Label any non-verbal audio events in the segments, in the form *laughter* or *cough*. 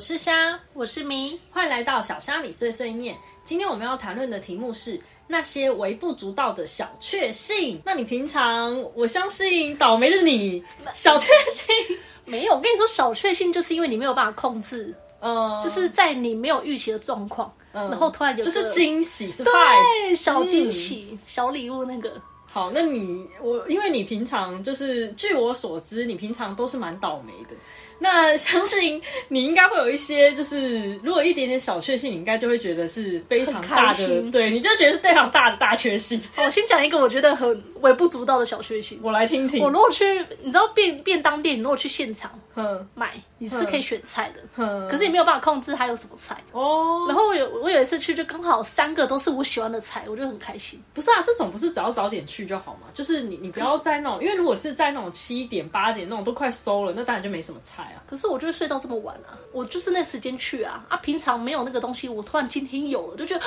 是虾，我是咪，欢迎来到小虾米碎碎念。今天我们要谈论的题目是那些微不足道的小确幸。那你平常，我相信倒霉的你，小确幸，*laughs* 没有。我跟你说，小确幸就是因为你没有办法控制，嗯，就是在你没有预期的状况，然后突然有就是惊喜，是对小惊喜、小礼物那个。好，那你我因为你平常就是据我所知，你平常都是蛮倒霉的。那相信你应该会有一些，就是如果一点点小确幸，你应该就会觉得是非常大的，*laughs* 对，你就觉得是非常大的大确幸。好我先讲一个我觉得很微不足道的小确幸。我来听听我。如果去，你知道便便当店，你如果去现场哼买，你是可以选菜的，哼，可是你没有办法控制它有什么菜。哦，然后我有我有一次去，就刚好三个都是我喜欢的菜，我就很开心。不是啊，这种不是只要早点去就好嘛？就是你你不要在那种，因为如果是在那种七点八点那种都快收了，那当然就没什么菜啊。可是我就是睡到这么晚啊，我就是那时间去啊啊！平常没有那个东西，我突然今天有了，就觉得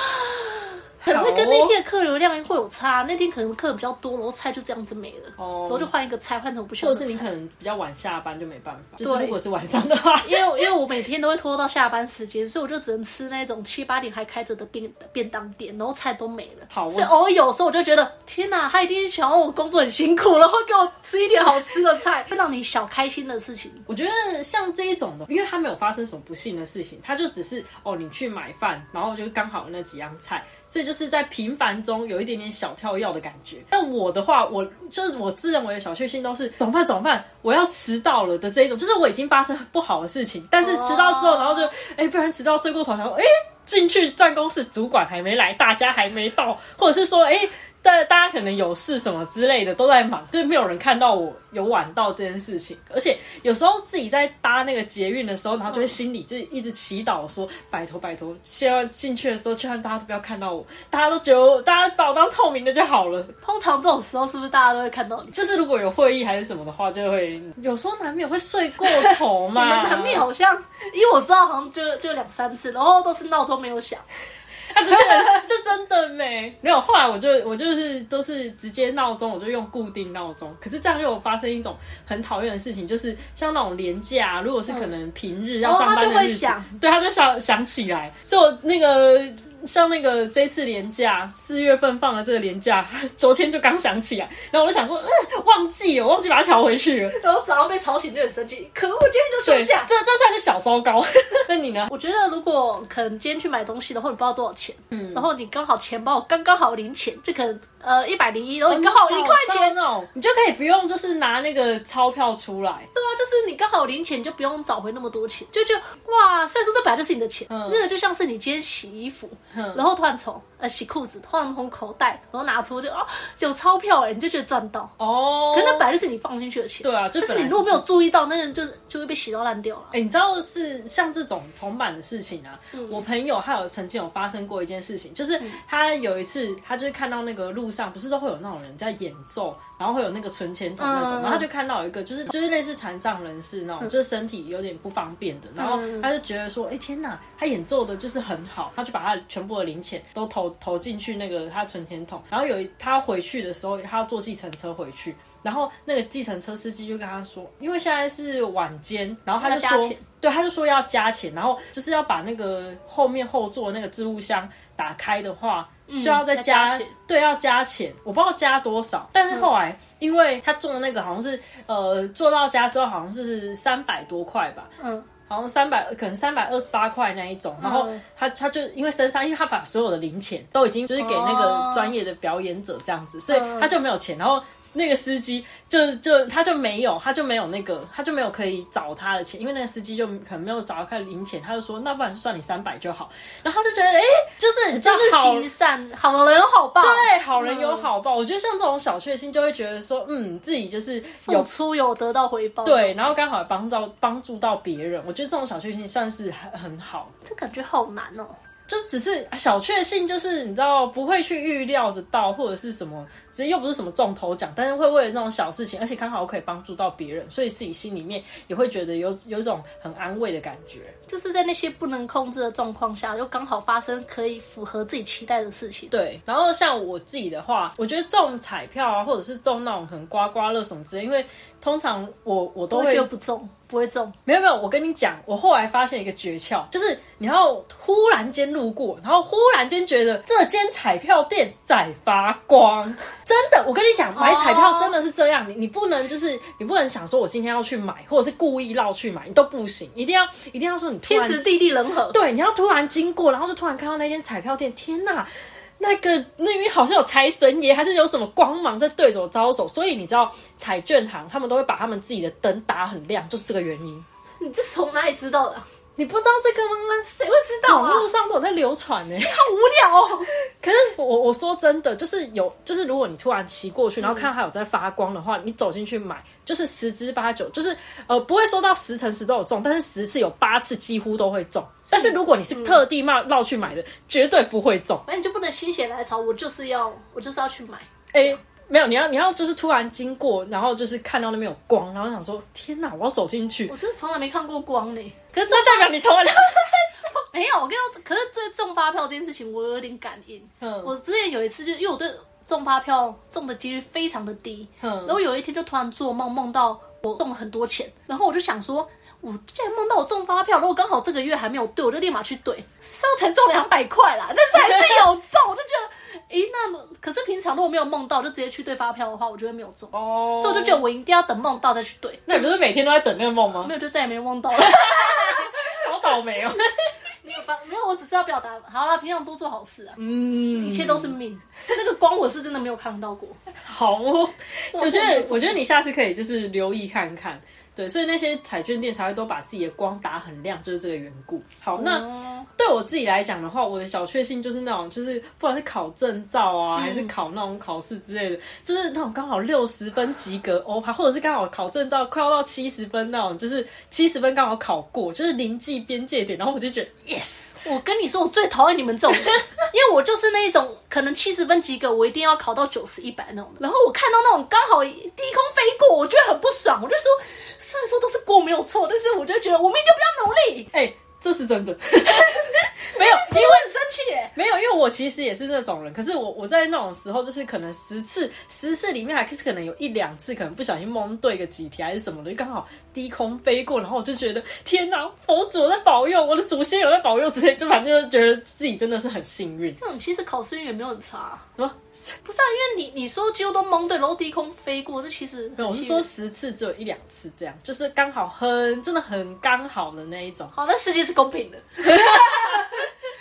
可能会跟那天的客流量会有差。那天可能客人比较多，然后菜就这样子没了，哦然后就换一个菜，换成我不喜或欢的菜。者是你可能比较晚下班就没办法，就是如果是晚上的话，*laughs* 因为因为我每天都会拖到下班时间，所以我就只能吃那种七八点还开着的便便当店，然后菜都没了。好所以偶尔有时候我就觉得，天哪，他一定是想要我工作很辛苦，然后给我吃一点好吃的菜，*laughs* 会让你小开心的事情。我觉得像这一种的，因为他没有发生什么不幸的事情，他就只是哦，你去买饭，然后就刚好有那几样菜，所以就是在平凡中有一点点小跳跃的感觉。但我的话，我就是我自认为的小确幸都是怎么办怎么办，我要迟到了的这一种，就是我已经发生不好的事情，但是迟到之后，哦然后就哎，不然迟到睡过头，然后哎。进去办公室，主管还没来，大家还没到，或者是说，哎、大大家可能有事什么之类的都在忙，就是没有人看到我有晚到这件事情。而且有时候自己在搭那个捷运的时候，然后就会心里就一直祈祷说：拜托拜托，希望进去的时候，希望大家都不要看到我，大家都觉得大家把我当透明的就好了。通常这种时候是不是大家都会看到你？就是如果有会议还是什么的话，就会有时候难免会睡过头你嘛。*laughs* 们难免好像，因为我知道好像就就两三次，然后都是闹钟没有响。他就觉得就真的没没有。后来我就我就是都是直接闹钟，我就用固定闹钟。可是这样又发生一种很讨厌的事情，就是像那种廉价，如果是可能平日要上班的日子，对，他就想想起来。所以我那个。像那个这次年假，四月份放了这个年假，*laughs* 昨天就刚想起来，然后我就想说，嗯，忘记了，忘记把它调回去了。然后早上被吵醒就很生气，可恶，今天就，休假。这这算是小糟糕。*laughs* 那你呢？我觉得如果可能今天去买东西的话，你不知道多少钱，嗯，然后你刚好钱包刚刚好零钱，就可能呃一百零一，然后你刚好一块钱，哦，你就可以不用就是拿那个钞票出来。对啊，就是你刚好零钱，你就不用找回那么多钱，就就哇，虽然说这本来就是你的钱，那个就像是你今天洗衣服，然后突然从呃洗裤子，突然从口袋然后拿出就啊有钞票哎，你就觉得赚到，哦，可是那本来就是你放进去的钱，对啊，就是你如果没有注意到，那个人就是就会被洗到烂掉了。哎、你知道是像这种铜板的事情啊，嗯我朋友他有曾经有发生过一件事情，就是他有一次他就是看到那个路上不是都会有那种人在演奏，然后会有那个存钱筒那种，嗯。然后他就看到有一个就是就是类似残障人士那种，就是身体有点不方便的，然后嗯。他就觉得说，哎、天哪，他演奏的就是很好，他就把他全部的零钱都投投进去那个他存钱筒，然后有一他回去的时候，他要坐计程车回去，然后那个计程车司机就跟他说，因为现在是晚间，然后他就说。对，他就说要加钱，然后就是要把那个后面后座那个置物箱打开的话，就要再再加，钱。对，要加钱，我不知道加多少。但是后来，因为他做那个好像是呃做到家之后好像是三百多块吧，嗯，好像三百，可能三百二十八块那一种，然后他他就因为身上，因为他把所有的零钱都已经就是给那个专业的表演者这样子，所以他就没有钱。然后那个司机就就他就没有，他就没有那个，他就没有可以找他的钱，因为那个司机就可能没有找到他的零钱，他就说那不然就算你三百就好。然后他就觉得哎、就是你知道真是好行善，好人有好报，对好人有好报，我觉得像这种小确幸就会觉得说，嗯，自己就是有出有得到回报，，对，然后刚好帮到帮助到别人，我觉得这种小确幸算是很很好的。这感觉好难哦。就只是小确幸，就是你知道不会去预料得到，或者是什么，只是又不是什么中头奖，但是会为了这种小事情，而且刚好可以帮助到别人，所以自己心里面也会觉得有有一种很安慰的感觉。就是在那些不能控制的状况下，又刚好发生可以符合自己期待的事情。对，然后像我自己的话，我觉得中彩票啊，或者是中那种很刮刮乐什么之类，因为通常我我都我会觉得不中，不会中。没有没有，我跟你讲，我后来发现一个诀窍，就是你要忽然间路过，然后忽然间觉得这间彩票店在发光，*laughs* 真的，我跟你讲，买彩票真的是这样，你你不能就是你不能想说我今天要去买，或者是故意绕去买，你都不行，一定要一定要说你突然天时地利人和，对，你要突然经过，然后就突然看到那间彩票店，天哪！那个那边好像有财神爷，还是有什么光芒在对着我招手，所以你知道彩券行他们都会把他们自己的灯打很亮，就是这个原因。你这从哪里知道的？你不知道这个吗？谁会知道啊？网络上都有在流传呢、*laughs* 好无聊哦。可是我我说真的，就是有，就是如果你突然骑过去，然后看到它有在发光的话，你走进去买，就是十之八九，就是呃不会说到十成十都有中，但是十次有八次几乎都会中。但是如果你是特地绕绕去买的，绝对不会中。反正你就不能心血来潮，我就是要我就是要去买。哎、没有，你要你要就是突然经过，然后就是看到那边有光，然后想说天哪，我要走进去我，真的从来没看过光呢。可是中那代表你从来都没有，我跟你说，可是对中发票这件事情，我有点感应。嗯我之前有一次，就因为我对中发票中的几率非常的低，嗯然后有一天就突然做梦，梦到我中了很多钱，然后我就想说。我竟然梦到我中发票，然后刚好这个月还没有兑，我就立马去兑，虽然才中两百块啦，但是还是有中，我就觉得，诶，那可是平常如果没有梦到，就直接去兑发票的话，我就会没有中，哦，所以我就觉得我一定要等梦到再去兑，那你不是每天都在等那个梦吗没？有就再也没梦到了。好倒霉哦。*laughs* 没有，反没有，我只是要表达，好了，平常多做好事啊，嗯。一切都是命。那个光我是真的没有看到过，好哦，我我觉得，我觉得你下次可以就是留意看看，对，所以那些彩券店才会都把自己的光打很亮，就是这个缘故。好，那哦对我自己来讲的话，我的小确幸就是那种，就是不管是考证照啊，还是考那种考试之类的，就是那种刚好六十分及格欧趴，或者是刚好考证照快要到七十分那种，就是七十分刚好考过，就是临近边界点，然后我就觉得 yes，我跟你说，我最讨厌你们这种，*laughs* 因为我就是那一种可能七十分及格，我一定要考到九十一百那种。然后我看到那种刚好低空飞过，我觉得很不爽，我就说，虽然说都是锅没有错，但是我就觉得我明明就不要努力，哎、这是真的，*laughs* 没有，因为我很生气耶。没有，因为我其实也是那种人，可是我我在那种时候，就是可能十次十次里面还是可能有一两次，可能不小心蒙对个几题还是什么的，就刚好低空飞过，然后我就觉得天哪，佛祖在保佑，我的祖先有在保佑之类，就反正就觉得自己真的是很幸运。这种其实考试运也没有很差，什么？不是啊？因为你你说几乎都蒙对，然后低空飞过，这其实没有，我是说十次只有一两次这样，就是刚好很真的很刚好的那一种。好，那世界是公平的。*laughs*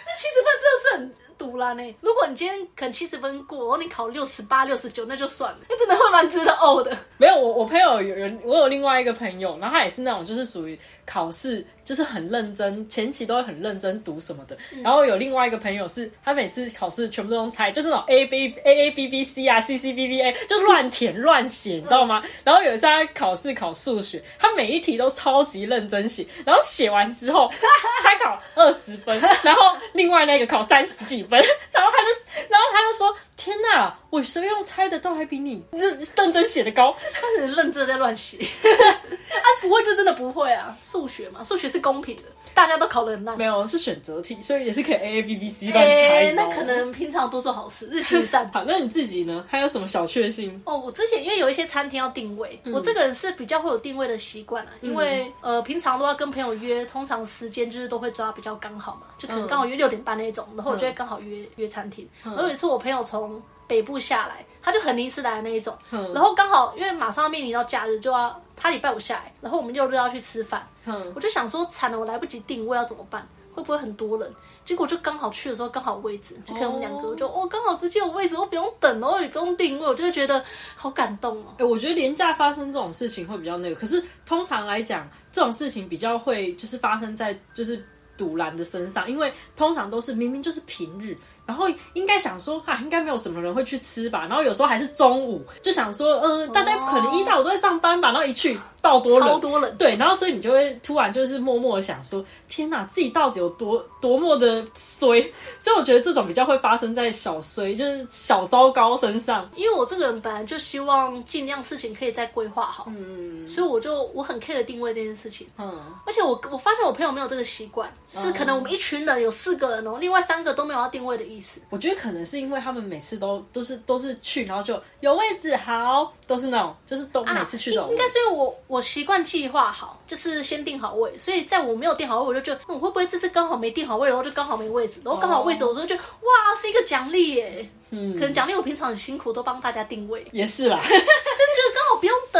那七十分真的是很堵啦呢。如果你今天可能七十分过，然后你考六十八、六十九，那就算了，那真的会蛮值得呕的。没有，我我朋友有有我有另外一个朋友，然后他也是那种就是属于考试就是很认真，前期都会很认真读什么的。然后有另外一个朋友是，他每次考试全部都用猜，就是那种 A B A A B B C 啊 C C B B A 就乱填 *laughs* 乱写，你知道吗？然后有一次他考试考数学，他每一题都超级认真写，然后写完之后他考二十分，然后另外那个考三十几分，然后他就然后他就说：“天哪，我随便用猜的都还比你认认真写的高。”他是认真在乱写，*laughs* 啊，不会就真的不会啊。数学嘛，数学是公平的，大家都考得很烂没。有是选择题，所以也是可以 A A B B C 乱猜、那可能平常多做好事，日行一善。好，那你自己呢？还有什么小确幸？哦，我之前因为有一些餐厅要定位，嗯我这个人是比较会有定位的习惯啊，因为呃平常都要跟朋友约，通常时间就是都会抓比较刚好嘛，就可能刚好约六点半那种，然后我就会刚好约、约餐厅。然后有一次我朋友从北部下来，他就很临时来的那一种，然后刚好因为马上要面临到假日，就要他礼拜五下来，然后我们六日要去吃饭，嗯我就想说惨了，我来不及定位要怎么办？会不会很多人？结果就刚好去的时候刚好位置，就可能我们两个哦就哦刚好直接有位置，我不用等，然后也不用定位，我就会觉得好感动哦。哎、我觉得廉价发生这种事情会比较那个，可是通常来讲，这种事情比较会就是发生在就是堵拦的身上，因为通常都是明明就是平日。然后应该想说啊，应该没有什么人会去吃吧。然后有时候还是中午，就想说，嗯、大家可能一到五都在上班吧。然后一去爆多人，超多人，对，然后所以你就会突然就是默默的想说，天哪，自己到底有多多么的衰？所以我觉得这种比较会发生在小衰，就是小糟糕身上。因为我这个人本来就希望尽量事情可以再规划好，嗯，所以我就我很 care 定位这件事情。嗯，而且我我发现我朋友没有这个习惯，是可能我们一群人有四个人哦，另外三个都没有要定位的意意思。我觉得可能是因为他们每次都都是都是去，然后就有位置好，都是那种就是都每次去都应该是因为我我习惯计划好，就是先定好位，所以在我没有定好位，我就觉得、嗯我会不会这次刚好没定好位，然后就刚好没位置，然后刚好位置，我就觉得哇是一个奖励耶。嗯，可能奖励我平常很辛苦，都帮大家定位，也是啦。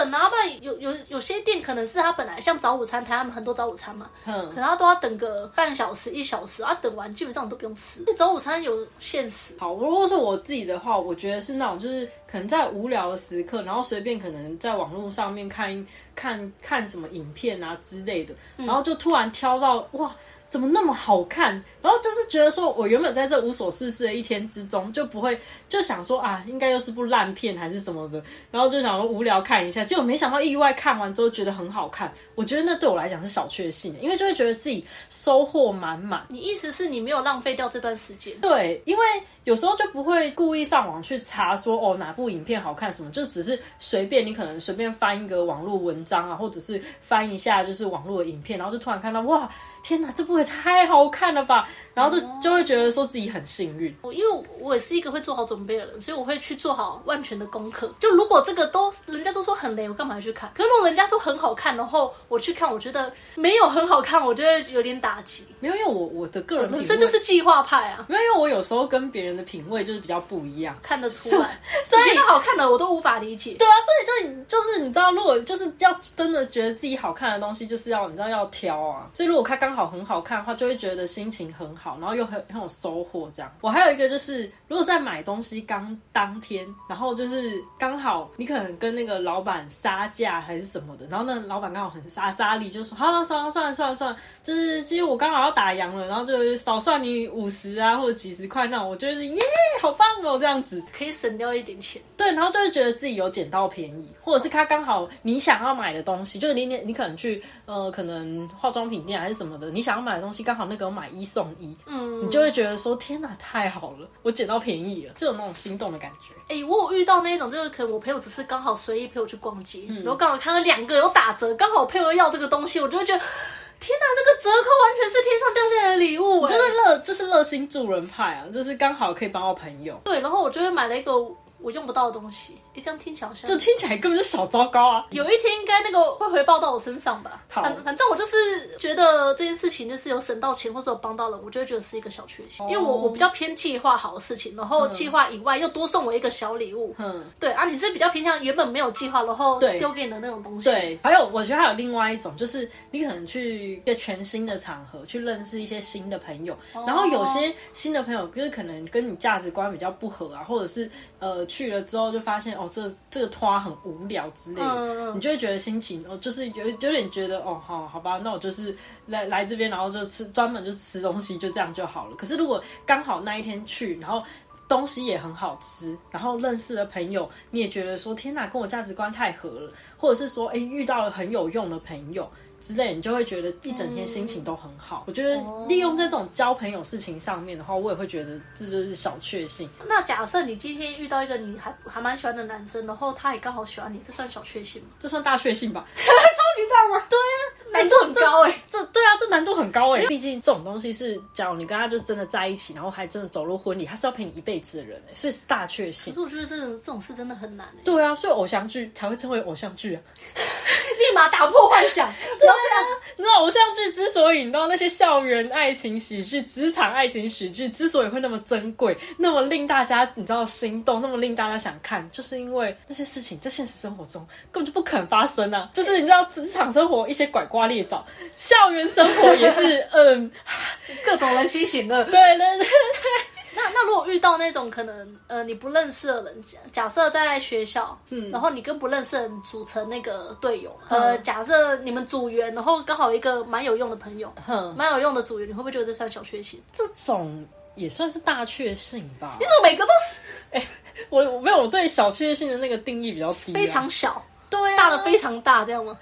就是觉得刚好不然有有有些店可能是他本来像早午餐台，他们很多早午餐嘛，嗯可能他都要等个半小时一小时啊，等完基本上都不用吃。早午餐有限时，好，如果是我自己的话，我觉得是那种就是可能在无聊的时刻，然后随便可能在网络上面看看看什么影片啊之类的，然后就突然挑到哇。怎么那么好看？然后就是觉得说，我原本在这无所事事的一天之中，就不会就想说啊，应该又是部烂片还是什么的，然后就想说无聊看一下，结果没想到意外看完之后觉得很好看。我觉得那对我来讲是小确幸，因为就会觉得自己收获满满。你意思是你没有浪费掉这段时间？对，因为有时候就不会故意上网去查说哦哪部影片好看什么，就只是随便你可能随便翻一个网络文章啊，或者是翻一下就是网络的影片，然后就突然看到哇天哪，这部也太好看了吧！然后就就会觉得说自己很幸运。我因为我也是一个会做好准备的人，所以我会去做好万全的功课。就如果这个都人家都说很雷，我干嘛去看？可是如果人家说很好看，然后我去看，我觉得没有很好看，我觉得有点打击。没有，因为我我的个人本身就是计划派啊，没有，因为我有时候跟别人的品味就是比较不一样。看得出来。所以好看的我都无法理解。对啊，所以就你就是你知道，如果就是要真的觉得自己好看的东西，就是要你知道要挑啊。所以如果他刚好很好看的话，就会觉得心情很好，然后又很很有收获这样。我还有一个就是，如果在买东西刚当天，然后就是刚好你可能跟那个老板杀价还是什么的，然后那老板刚好很傻傻力，就说好了，算了算了算了算了，就是其实我刚好要打烊了，然后就少算你五十啊或者几十块那种，我觉得是耶，好棒哦这样子。可以省掉一点钱。对，然后就会觉得自己有捡到便宜，或者是他刚好你想要买的东西，就是你你你可能去呃可能化妆品店还是什么的，你想要买的东西刚好那个有买一送一，嗯，你就会觉得说天哪，太好了，我捡到便宜了，就有那种心动的感觉。哎、我有遇到那种，就是可能我朋友只是刚好随意陪我去逛街，嗯然后刚好看到两个有打折，刚好我朋友要这个东西，我就会觉得，天哪，这个折扣完全是天上掉下来的礼物、哎就是乐，就是热心助人派啊，就是刚好可以帮到朋友。对，然后我就会买了一个我用不到的东西，哎、这样听起来好像这听起来根本就小糟糕啊！有一天应该那个会回报到我身上吧。好反反正我就是觉得这件事情就是有省到钱或者有帮到人，我就会觉得是一个小确幸。因为我我比较偏计划好的事情，然后计划以外又多送我一个小礼物。嗯，对啊，你是比较偏向原本没有计划，然后对丢给你的那种东西。对，还有我觉得还有另外一种，就是你可能去一个全新的场合，去认识一些新的朋友，然后有些新的朋友就是可能跟你价值观比较不合啊，或者是呃去了之后就发现哦，这这个拖很无聊之类的，嗯你就会觉得心情哦，就是有有点觉得哦，好好吧，那我就是来来这边，然后就吃专门就吃东西，就这样就好了。可是如果刚好那一天去，然后东西也很好吃，然后认识的朋友，你也觉得说天哪，跟我价值观太合了，或者是说哎遇到了很有用的朋友。之类，你就会觉得一整天心情都很好。我觉得利用这种交朋友事情上面的话，我也会觉得这就是小确幸。那假设你今天遇到一个你还还蛮喜欢的男生，然后他也刚好喜欢你，这算小确幸吗？这算大确幸吧？*laughs* 超级大吗？对啊，难度很高哎、这对啊，这难度很高哎。毕竟这种东西是，假如你跟他就真的在一起，然后还真的走入婚礼，他是要陪你一辈子的人哎，所以是大确幸可。是我觉得这种这种事真的很难哎、对啊，所以偶像剧才会称为偶像剧啊。立马打破幻想，不要这样。你知道偶像剧之所以你知道那些校园爱情喜剧、职场爱情喜剧之所以会那么珍贵，那么令大家你知道心动，那么令大家想看，就是因为那些事情在现实生活中根本就不可能发生啊！就是你知道职场生活一些拐瓜裂枣，校园生活也是 *laughs* 嗯，各种人心险恶。对对对。那那如果遇到那种可能呃你不认识的人，假假设在学校，嗯，然后你跟不认识的人组成那个队友，呃，假设你们组员，然后刚好一个蛮有用的朋友，哼，蛮有用的组员，你会不会觉得这算小确幸？这种也算是大确幸吧。你。怎么每个都是？我我没有我对小确幸的那个定义比较低、啊，非常小，对、啊，大的非常大，这样吗？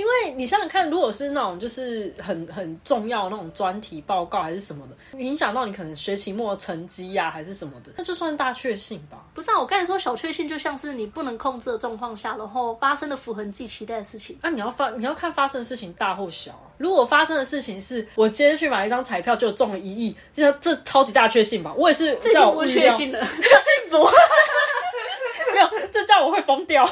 因为你想想看，如果是那种就是很很重要那种专题报告还是什么的，影响到你可能学期末成绩呀、还是什么的，那就算大确幸吧。不是啊，我跟你说，小确幸就像是你不能控制的状况下，然后发生的符合你自己期待的事情。那、你要发，你要看发生的事情大或小啊。如果发生的事情是我今天去买一张彩票就中了一亿，这这超级大确幸吧？我也是这叫我预料确幸了，*laughs* 幸福。*laughs* 没有，这叫我会疯掉，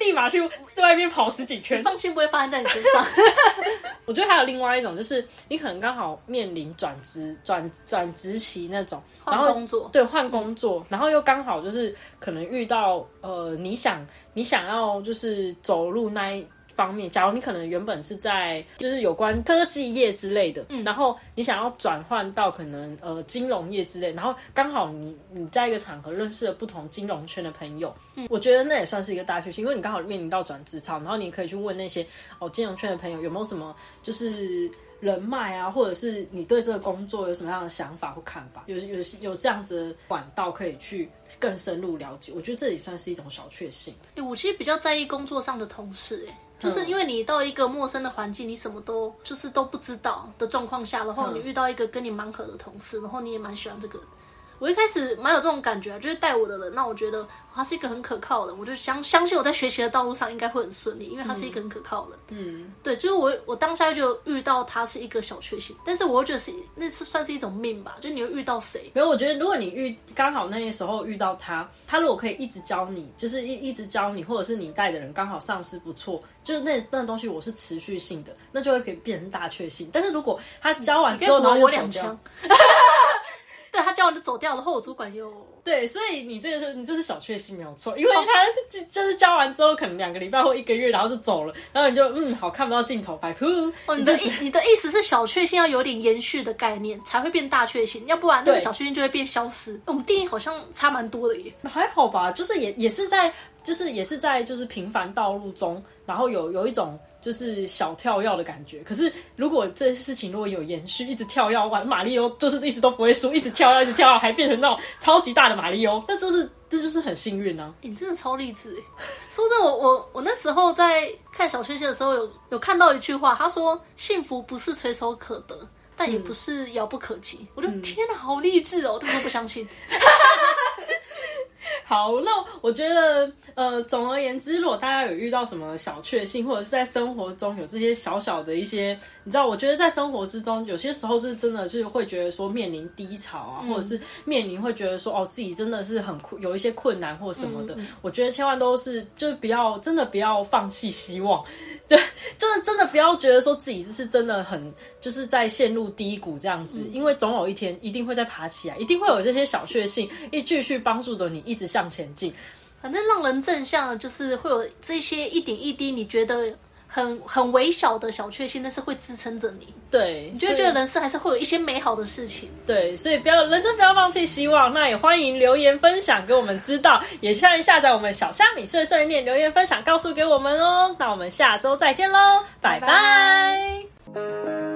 立马去外面跑十几圈。放心，不会发生在你身上。*laughs* 我觉得还有另外一种，就是你可能刚好面临转职、转转职期那种，然后换工作对，换工作，然后又刚好就是可能遇到呃，你想你想要就是走入那一。方面，假如你可能原本是在就是有关科技业之类的，嗯然后你想要转换到可能呃金融业之类，然后刚好你你在一个场合认识了不同金融圈的朋友，嗯我觉得那也算是一个大学习，因为你刚好面临到转职场，然后你可以去问那些哦金融圈的朋友有没有什么就是人脉啊，或者是你对这个工作有什么样的想法或看法，有有有这样子的管道可以去更深入了解，我觉得这也算是一种小确幸。欸我其实比较在意工作上的同事、欸，就是因为你到一个陌生的环境，你什么都就是都不知道的状况下，然后你遇到一个跟你蛮合的同事，然后你也蛮喜欢这个人。我一开始蛮有这种感觉啊，就是带我的人让我觉得他是一个很可靠的人，我就相相信我在学习的道路上应该会很顺利，因为他是一个很可靠的人。嗯，对，就是我我当下就遇到他是一个小确幸，但是我又觉得是那是算是一种命吧，就你会遇到谁，没有，我觉得如果你遇刚好那些时候遇到他，他如果可以一直教你，就是一一直教你，或者是你带的人刚好上司不错，就是那那东西我是持续性的，那就会可以变成大确幸。但是如果他教完之后，然后我又走掉两枪，。*laughs* *laughs* 对他教完就走掉了，然后我主管又 *laughs* 对，所以你这个是你这是小确幸没有错，因为他就就是教完之后，可能两个礼拜或一个月，然后就走了，然后你就嗯好看不到镜头，白噗，哦，你的意你的意思是小确幸要有点延续的概念，才会变大确幸，要不然那个小确幸就会变消失。我们定义好像差蛮多的耶。还好吧，就是也也是在，就是也是在就是平凡道路中，然后有有一种就是小跳跃的感觉。可是如果这事情如果有延续，一直跳跃玩马里欧，就是一直都不会输，一直跳跃，一直跳跃，还变成那种超级大的马里欧，*laughs* 那就是这就是很幸运啊。你真的超励志耶！说真的，我我我那时候在看小确幸的时候有，有看到一句话，他说：“幸福不是垂手可得，但也不是遥不可及。我就天哪，好励志哦！但是我不相信。*laughs* *laughs* 好，那我觉得，呃，总而言之，如果大家有遇到什么小确幸，或者是在生活中有这些小小的一些，你知道，我觉得在生活之中，有些时候是真的就是会觉得说面临低潮啊，或者是面临会觉得说哦自己真的是很困，有一些困难或什么的，我觉得千万都是就是不要真的不要放弃希望，对，就是真的不要觉得说自己是真的很就是在陷入低谷这样子，因为总有一天一定会再爬起来，一定会有这些小确幸，一继续帮助着你一直向前进。反正让人正向的就是会有这些一点一滴，你觉得很很微小的小确幸，但是会支撑着你，对，你就会觉得人生还是会有一些美好的事情。对，所以不要人生不要放弃希望。那也欢迎留言分享给我们知道，也欢迎下载我们小虾米碎碎念留言分享告诉给我们哦。那我们下周再见喽，拜拜拜